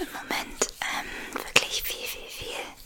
im Moment ähm, wirklich viel, viel, viel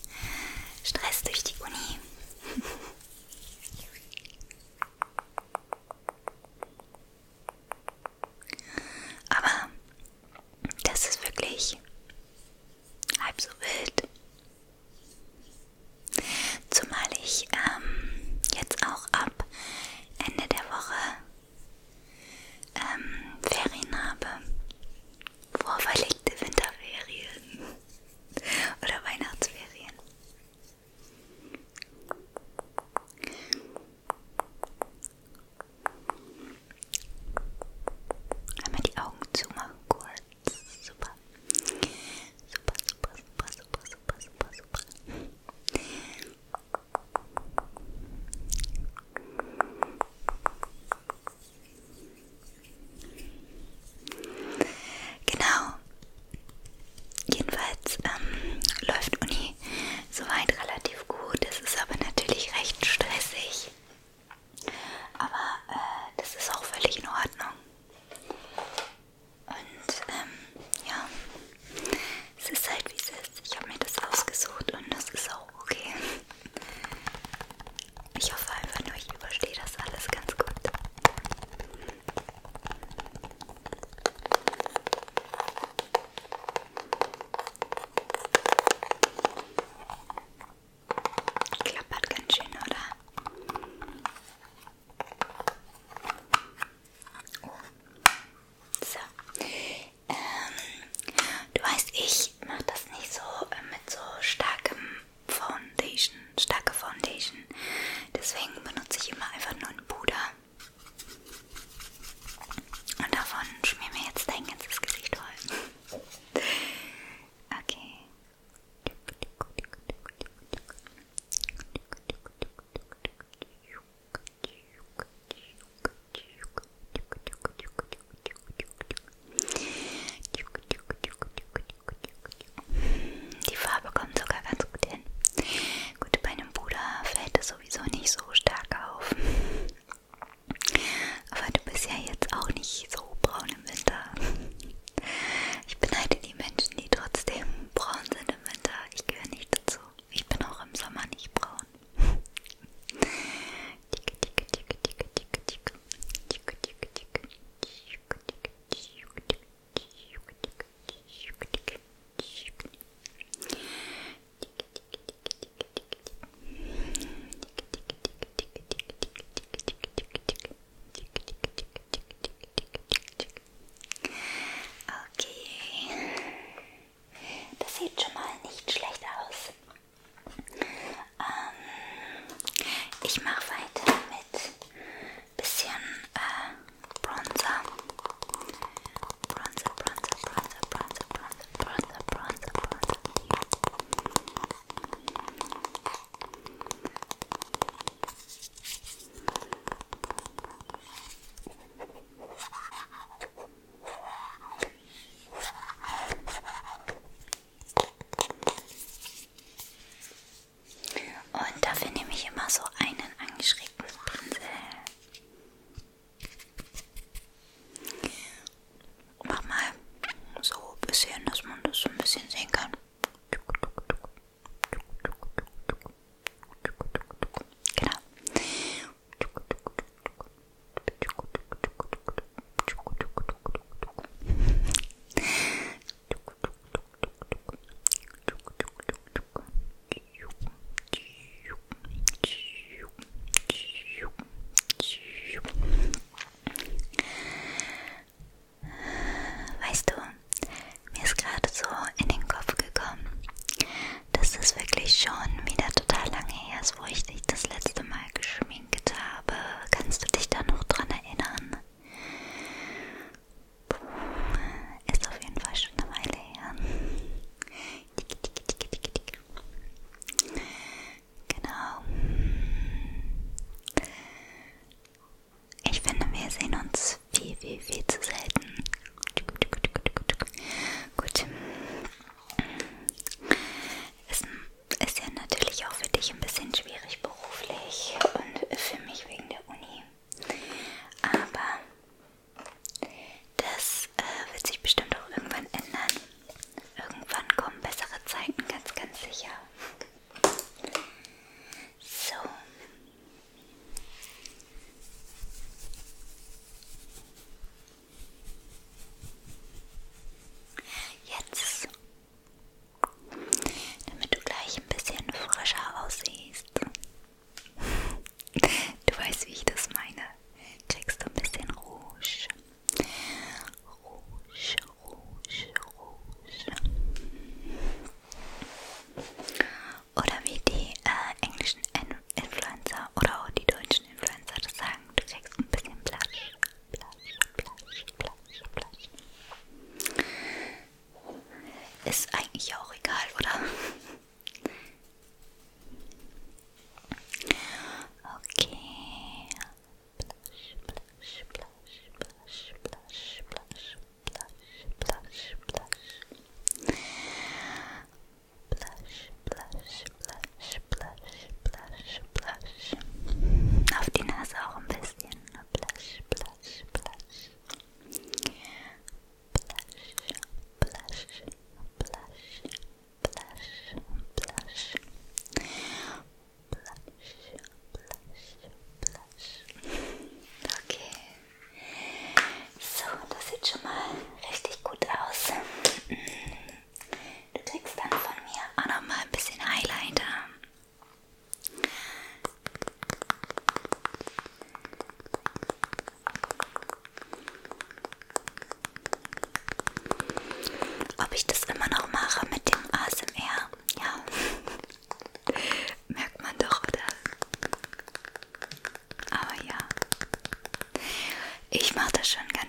wunderschönen